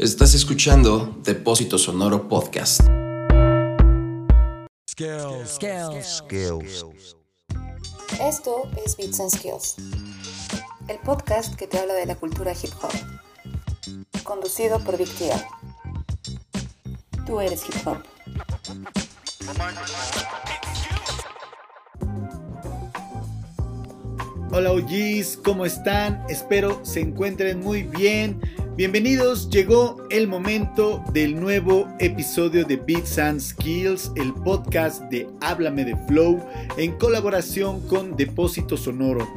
Estás escuchando Depósito Sonoro Podcast. Skills. Skills. Esto es Beats and Skills, el podcast que te habla de la cultura hip hop, conducido por Big. Tú eres hip hop. Hola OGs, ¿cómo están? Espero se encuentren muy bien. Bienvenidos, llegó el momento del nuevo episodio de Beats and Skills, el podcast de Háblame de Flow en colaboración con Depósito Sonoro,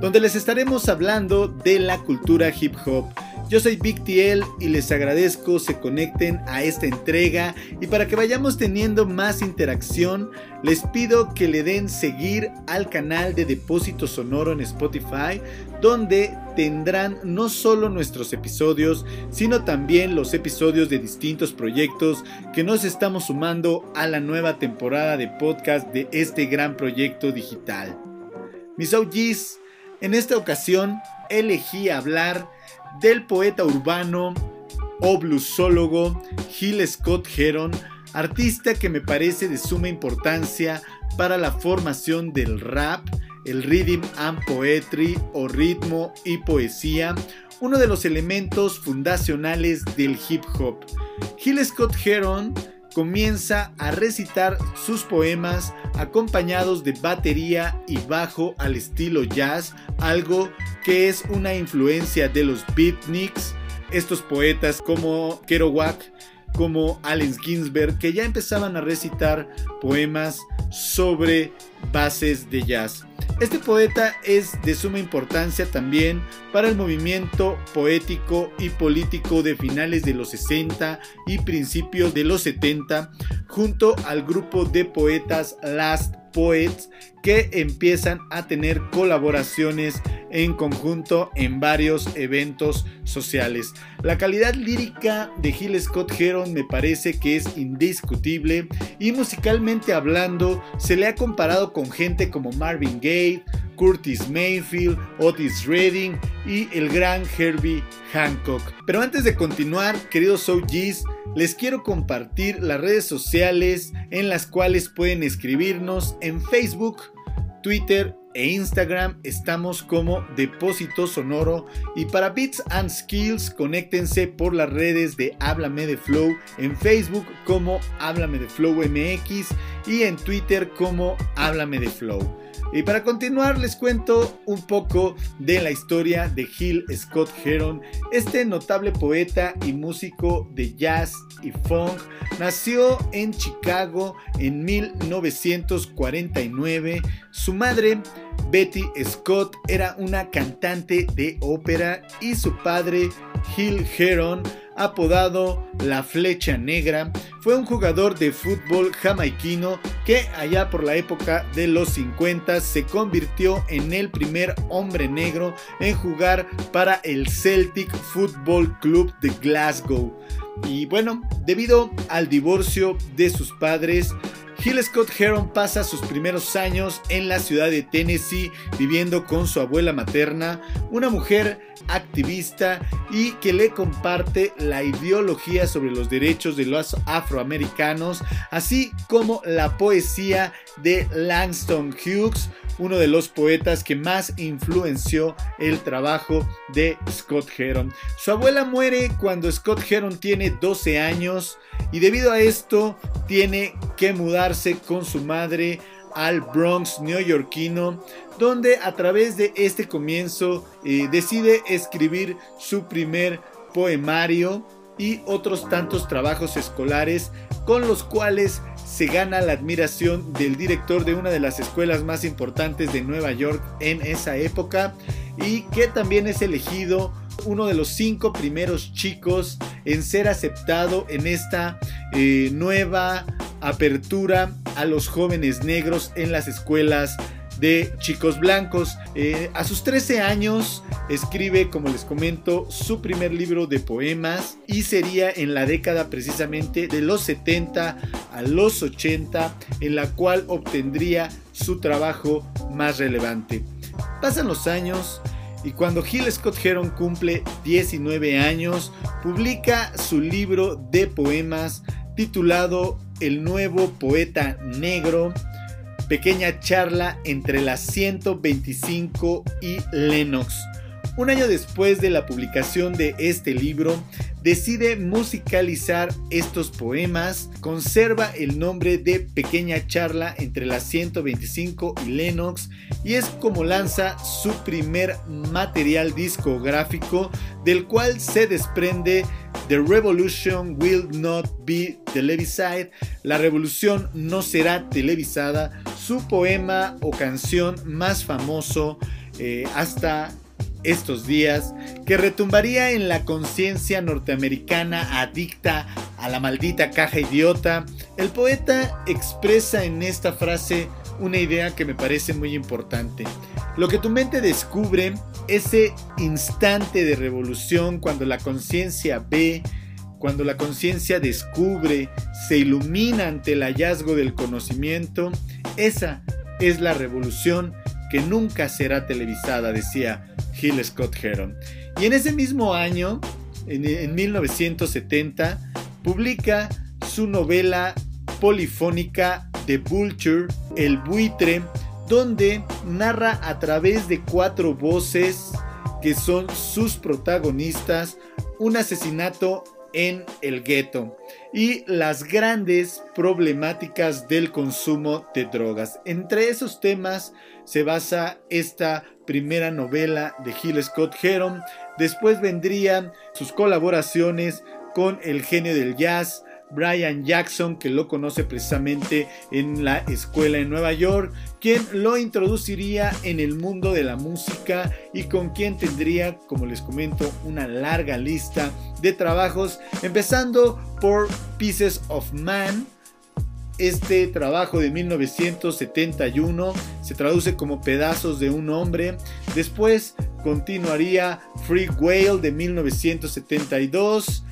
donde les estaremos hablando de la cultura hip hop. Yo soy Big TL y les agradezco se conecten a esta entrega y para que vayamos teniendo más interacción les pido que le den seguir al canal de Depósito Sonoro en Spotify donde tendrán no solo nuestros episodios sino también los episodios de distintos proyectos que nos estamos sumando a la nueva temporada de podcast de este gran proyecto digital. Mis OGs, en esta ocasión elegí hablar del poeta urbano o bluesólogo Gil Scott Heron, artista que me parece de suma importancia para la formación del rap, el rhythm and poetry o ritmo y poesía, uno de los elementos fundacionales del hip hop. Gil Scott Heron comienza a recitar sus poemas acompañados de batería y bajo al estilo jazz, algo que es una influencia de los beatniks, estos poetas como Kerouac, como Allen Ginsberg, que ya empezaban a recitar poemas sobre bases de jazz. Este poeta es de suma importancia también para el movimiento poético y político de finales de los 60 y principios de los 70, junto al grupo de poetas Last Poets que empiezan a tener colaboraciones en conjunto en varios eventos sociales. La calidad lírica de Gil Scott Heron me parece que es indiscutible y musicalmente hablando se le ha comparado con gente como Marvin Gaye, Curtis Mayfield, Otis Redding y el gran Herbie Hancock. Pero antes de continuar, queridos OGs, les quiero compartir las redes sociales en las cuales pueden escribirnos en Facebook, Twitter e Instagram. Estamos como Depósito Sonoro. Y para Beats and Skills conéctense por las redes de Háblame de Flow en Facebook como Háblame de Flow MX y en Twitter como Háblame de Flow. Y para continuar les cuento un poco de la historia de Gil Scott Heron. Este notable poeta y músico de jazz y funk nació en Chicago en 1949. Su madre, Betty Scott, era una cantante de ópera y su padre, Gil Heron, apodado La Flecha Negra, fue un jugador de fútbol jamaiquino que allá por la época de los 50 se convirtió en el primer hombre negro en jugar para el Celtic Football Club de Glasgow. Y bueno, debido al divorcio de sus padres, Gil Scott Heron pasa sus primeros años en la ciudad de Tennessee viviendo con su abuela materna, una mujer activista y que le comparte la ideología sobre los derechos de los afroamericanos, así como la poesía de Langston Hughes, uno de los poetas que más influenció el trabajo de Scott Heron. Su abuela muere cuando Scott Heron tiene 12 años y debido a esto tiene que mudarse con su madre al Bronx neoyorquino, donde a través de este comienzo eh, decide escribir su primer poemario y otros tantos trabajos escolares con los cuales se gana la admiración del director de una de las escuelas más importantes de Nueva York en esa época y que también es elegido uno de los cinco primeros chicos en ser aceptado en esta eh, nueva apertura a los jóvenes negros en las escuelas de chicos blancos. Eh, a sus 13 años escribe, como les comento, su primer libro de poemas y sería en la década precisamente de los 70 a los 80 en la cual obtendría su trabajo más relevante. Pasan los años y cuando Gil Scott Heron cumple 19 años, publica su libro de poemas titulado El nuevo poeta negro, pequeña charla entre las 125 y Lennox. Un año después de la publicación de este libro, decide musicalizar estos poemas, conserva el nombre de Pequeña Charla entre las 125 y Lennox y es como lanza su primer material discográfico del cual se desprende The Revolution Will Not Be Televised, La Revolución no será televisada, su poema o canción más famoso eh, hasta estos días que retumbaría en la conciencia norteamericana adicta a la maldita caja idiota, el poeta expresa en esta frase una idea que me parece muy importante. Lo que tu mente descubre, ese instante de revolución cuando la conciencia ve, cuando la conciencia descubre, se ilumina ante el hallazgo del conocimiento, esa es la revolución que nunca será televisada, decía Gil Scott Heron. Y en ese mismo año, en, 1970, publica su novela polifónica The Vulture, El buitre, donde narra a través de cuatro voces que son sus protagonistas un asesinato en el gueto y las grandes problemáticas del consumo de drogas. Entre esos temas se basa esta primera novela de Gil Scott Heron. Después vendrían sus colaboraciones con el genio del jazz, Brian Jackson, que lo conoce precisamente en la escuela en Nueva York, quien lo introduciría en el mundo de la música y con quien tendría, como les comento, una larga lista de trabajos, empezando por Pieces of Man, este trabajo de 1971 se traduce como Pedazos de un hombre. Después continuaría Free Whale de 1972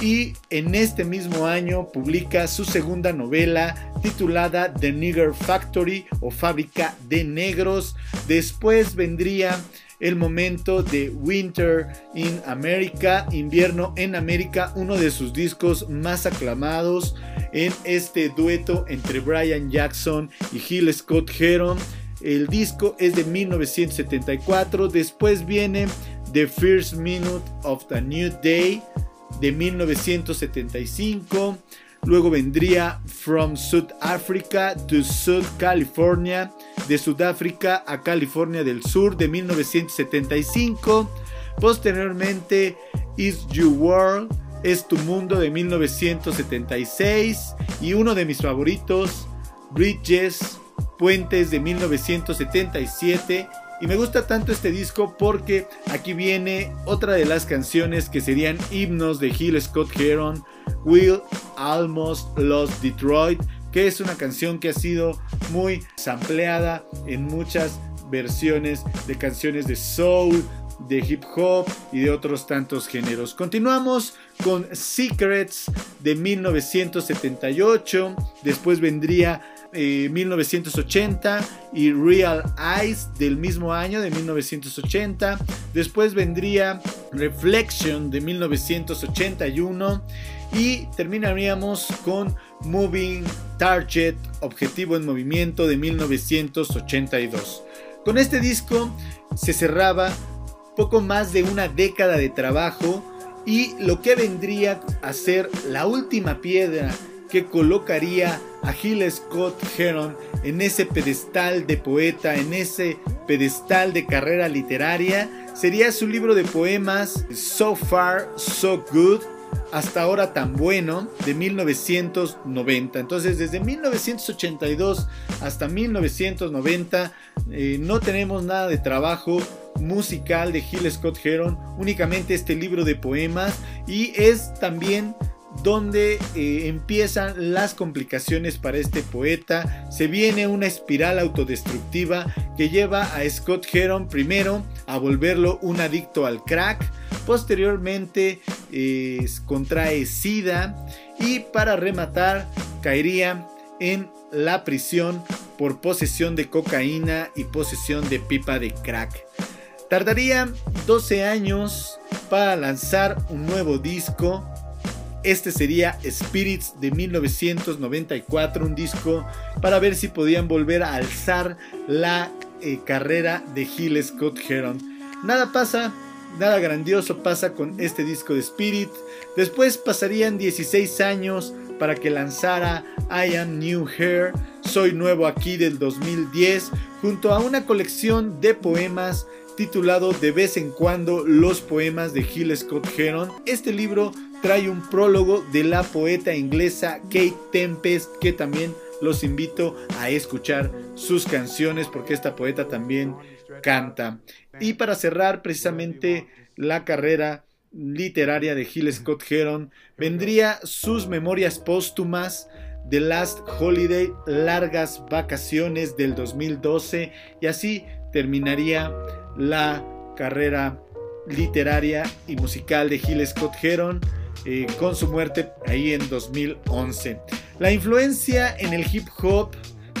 y en este mismo año publica su segunda novela titulada The Nigger Factory o Fábrica de Negros. Después vendría el momento de Winter in America, Invierno en América, uno de sus discos más aclamados en este dueto entre Brian Jackson y Gil Scott Heron. El disco es de 1974, después viene The First Minute of the New Day de 1975. Luego vendría From South Africa to South California, de Sudáfrica a California del Sur de 1975. Posteriormente Is Your World, Es Tu Mundo de 1976. Y uno de mis favoritos, Bridges, Puentes de 1977 y me gusta tanto este disco porque aquí viene otra de las canciones que serían himnos de Gil Scott Heron, Will Almost Lost Detroit, que es una canción que ha sido muy sampleada en muchas versiones de canciones de soul, de hip hop y de otros tantos géneros. Continuamos con Secrets de 1978, después vendría 1980 eh, y Real Eyes del mismo año de 1980. Después vendría Reflection de 1981 y terminaríamos con Moving Target, Objetivo en Movimiento de 1982. Con este disco se cerraba poco más de una década de trabajo y lo que vendría a ser la última piedra que colocaría a Gil Scott Heron en ese pedestal de poeta, en ese pedestal de carrera literaria, sería su libro de poemas So Far, So Good, hasta ahora tan bueno, de 1990. Entonces, desde 1982 hasta 1990 eh, no tenemos nada de trabajo musical de Gil Scott Heron, únicamente este libro de poemas y es también donde eh, empiezan las complicaciones para este poeta. Se viene una espiral autodestructiva que lleva a Scott Heron primero a volverlo un adicto al crack, posteriormente eh, contrae sida y para rematar caería en la prisión por posesión de cocaína y posesión de pipa de crack. Tardaría 12 años para lanzar un nuevo disco. Este sería Spirits de 1994, un disco para ver si podían volver a alzar la eh, carrera de Gil Scott Heron. Nada pasa, nada grandioso pasa con este disco de Spirit. Después pasarían 16 años para que lanzara I Am New Hair, Soy Nuevo aquí del 2010, junto a una colección de poemas titulado De vez en cuando los poemas de Gil Scott Heron. Este libro trae un prólogo de la poeta inglesa Kate Tempest, que también los invito a escuchar sus canciones porque esta poeta también canta. Y para cerrar precisamente la carrera literaria de Gil Scott Heron, vendría sus memorias póstumas The Last Holiday, largas vacaciones del 2012 y así terminaría la carrera literaria y musical de Gil Scott Heron eh, con su muerte ahí en 2011. La influencia en el hip hop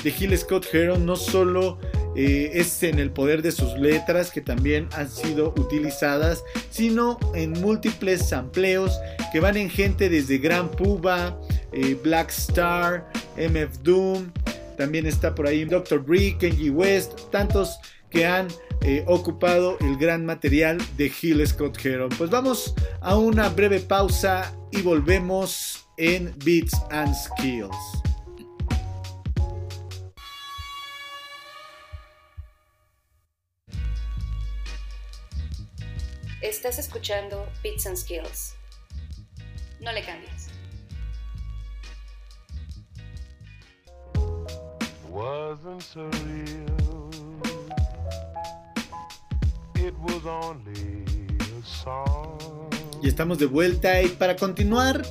de Gil Scott Heron no solo eh, es en el poder de sus letras que también han sido utilizadas, sino en múltiples sampleos que van en gente desde Gran Puba, eh, Black Star, MF Doom, también está por ahí Dr. Dre, Kenji West, tantos que han eh, ocupado el gran material de Gil Scott Heron. Pues vamos a una breve pausa y volvemos en Beats and Skills. Estás escuchando Beats and Skills. No le cambies. Wasn't so real. Y estamos de vuelta y para continuar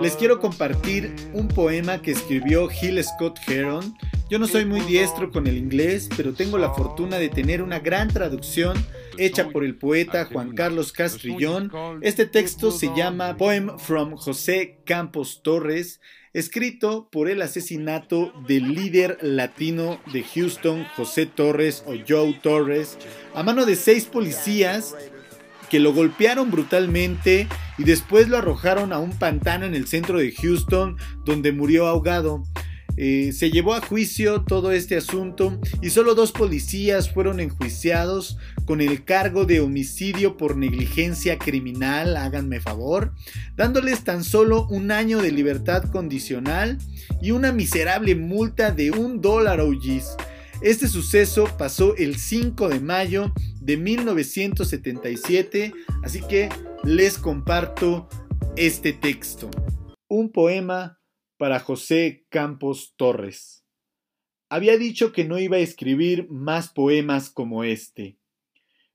les quiero compartir un poema que escribió Gil Scott Heron. Yo no soy muy diestro con el inglés, pero tengo la fortuna de tener una gran traducción hecha por el poeta Juan Carlos Castrillón. Este texto se llama Poem from José Campos Torres, escrito por el asesinato del líder latino de Houston, José Torres o Joe Torres, a mano de seis policías que lo golpearon brutalmente y después lo arrojaron a un pantano en el centro de Houston donde murió ahogado. Eh, se llevó a juicio todo este asunto y solo dos policías fueron enjuiciados con el cargo de homicidio por negligencia criminal, háganme favor, dándoles tan solo un año de libertad condicional y una miserable multa de un dólar OGs. Este suceso pasó el 5 de mayo de 1977, así que les comparto este texto. Un poema para José Campos Torres. Había dicho que no iba a escribir más poemas como este.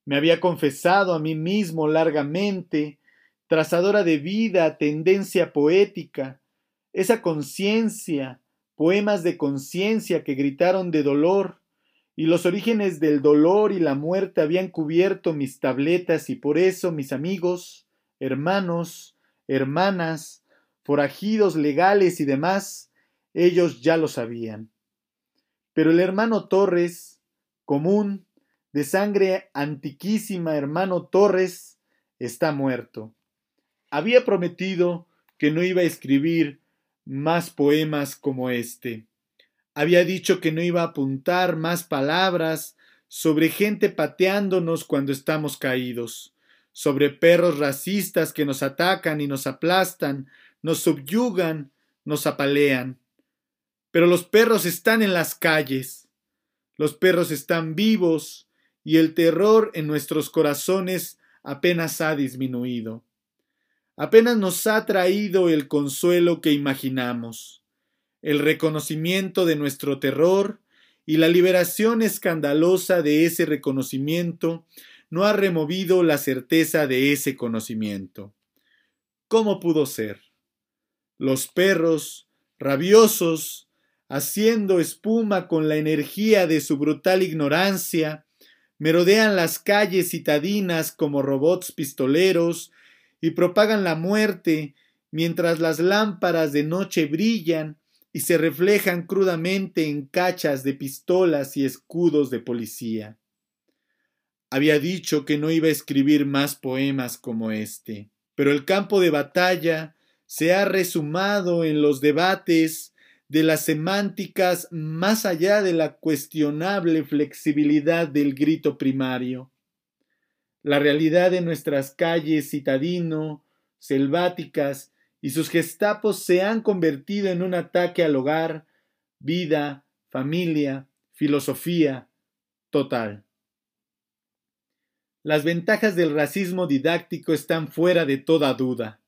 Me había confesado a mí mismo largamente, trazadora de vida, tendencia poética, esa conciencia, poemas de conciencia que gritaron de dolor, y los orígenes del dolor y la muerte habían cubierto mis tabletas y por eso mis amigos, hermanos, hermanas, forajidos legales y demás, ellos ya lo sabían. Pero el hermano Torres, común, de sangre antiquísima hermano Torres, está muerto. Había prometido que no iba a escribir más poemas como este. Había dicho que no iba a apuntar más palabras sobre gente pateándonos cuando estamos caídos, sobre perros racistas que nos atacan y nos aplastan, nos subyugan, nos apalean. Pero los perros están en las calles, los perros están vivos y el terror en nuestros corazones apenas ha disminuido. Apenas nos ha traído el consuelo que imaginamos el reconocimiento de nuestro terror y la liberación escandalosa de ese reconocimiento no ha removido la certeza de ese conocimiento. ¿Cómo pudo ser? Los perros, rabiosos, haciendo espuma con la energía de su brutal ignorancia, merodean las calles citadinas como robots pistoleros y propagan la muerte mientras las lámparas de noche brillan y se reflejan crudamente en cachas de pistolas y escudos de policía. Había dicho que no iba a escribir más poemas como este. Pero el campo de batalla se ha resumado en los debates de las semánticas más allá de la cuestionable flexibilidad del grito primario. La realidad de nuestras calles citadino, selváticas y sus gestapos se han convertido en un ataque al hogar, vida, familia, filosofía total. Las ventajas del racismo didáctico están fuera de toda duda.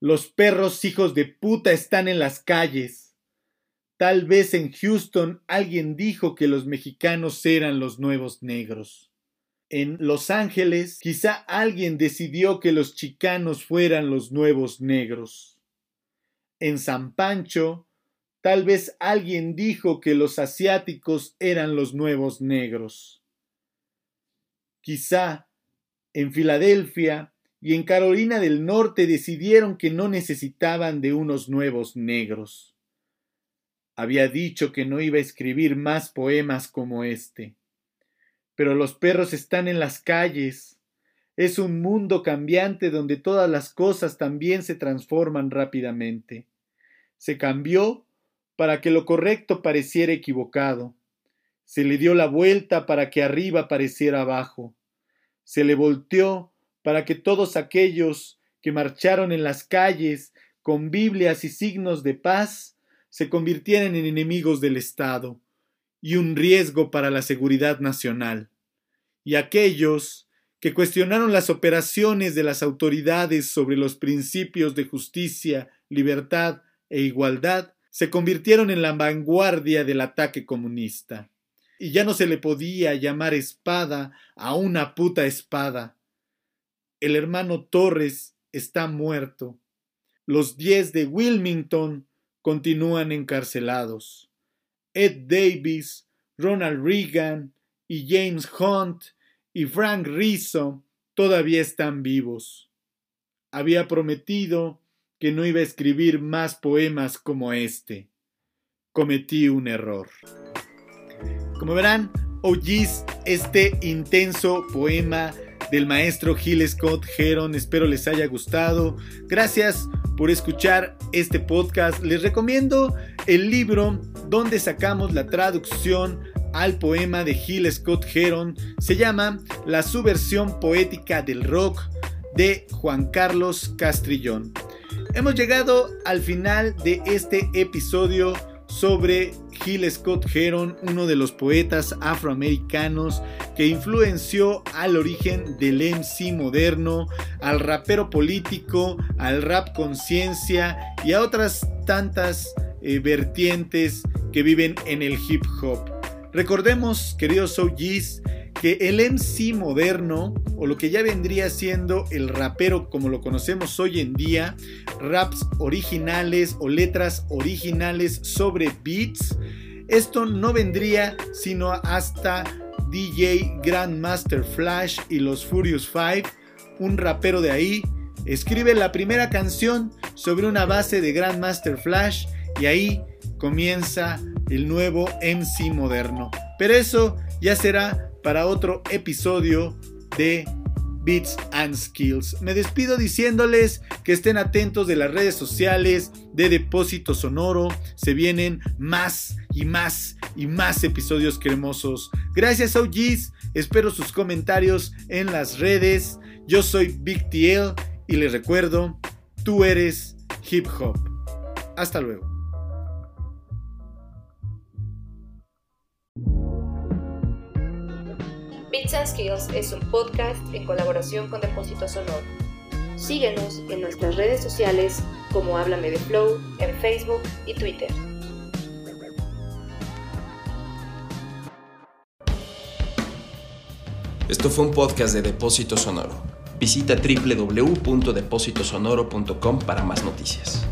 Los perros hijos de puta están en las calles. Tal vez en Houston alguien dijo que los mexicanos eran los nuevos negros. En Los Ángeles quizá alguien decidió que los chicanos fueran los nuevos negros. En San Pancho tal vez alguien dijo que los asiáticos eran los nuevos negros. Quizá en Filadelfia y en Carolina del Norte decidieron que no necesitaban de unos nuevos negros. Había dicho que no iba a escribir más poemas como este. Pero los perros están en las calles. Es un mundo cambiante donde todas las cosas también se transforman rápidamente. Se cambió para que lo correcto pareciera equivocado. Se le dio la vuelta para que arriba pareciera abajo se le volteó para que todos aquellos que marcharon en las calles con Biblias y signos de paz se convirtieran en enemigos del Estado y un riesgo para la seguridad nacional. Y aquellos que cuestionaron las operaciones de las autoridades sobre los principios de justicia, libertad e igualdad, se convirtieron en la vanguardia del ataque comunista y ya no se le podía llamar espada a una puta espada. El hermano Torres está muerto. Los diez de Wilmington continúan encarcelados. Ed Davis, Ronald Reagan y James Hunt y Frank Rizzo todavía están vivos. Había prometido que no iba a escribir más poemas como este. Cometí un error. Como verán, OGs, este intenso poema del maestro Gil Scott Heron, espero les haya gustado. Gracias por escuchar este podcast. Les recomiendo el libro donde sacamos la traducción al poema de Gil Scott Heron. Se llama La subversión poética del rock de Juan Carlos Castrillón. Hemos llegado al final de este episodio sobre Gil Scott Heron, uno de los poetas afroamericanos que influenció al origen del MC moderno, al rapero político, al rap conciencia y a otras tantas eh, vertientes que viven en el hip hop. Recordemos, queridos OGs, que el MC moderno, o lo que ya vendría siendo el rapero como lo conocemos hoy en día, raps originales o letras originales sobre beats, esto no vendría sino hasta DJ Grandmaster Flash y los Furious Five, un rapero de ahí, escribe la primera canción sobre una base de Grandmaster Flash y ahí comienza el nuevo MC moderno. Pero eso ya será para otro episodio de Beats and Skills. Me despido diciéndoles que estén atentos de las redes sociales de Depósito Sonoro. Se vienen más y más y más episodios cremosos. Gracias OGs. Espero sus comentarios en las redes. Yo soy Big TL y les recuerdo, tú eres hip hop. Hasta luego. Bits and Skills es un podcast en colaboración con Depósito Sonoro. Síguenos en nuestras redes sociales como Háblame de Flow en Facebook y Twitter. Esto fue un podcast de Depósito Sonoro. Visita www.depositosonoro.com para más noticias.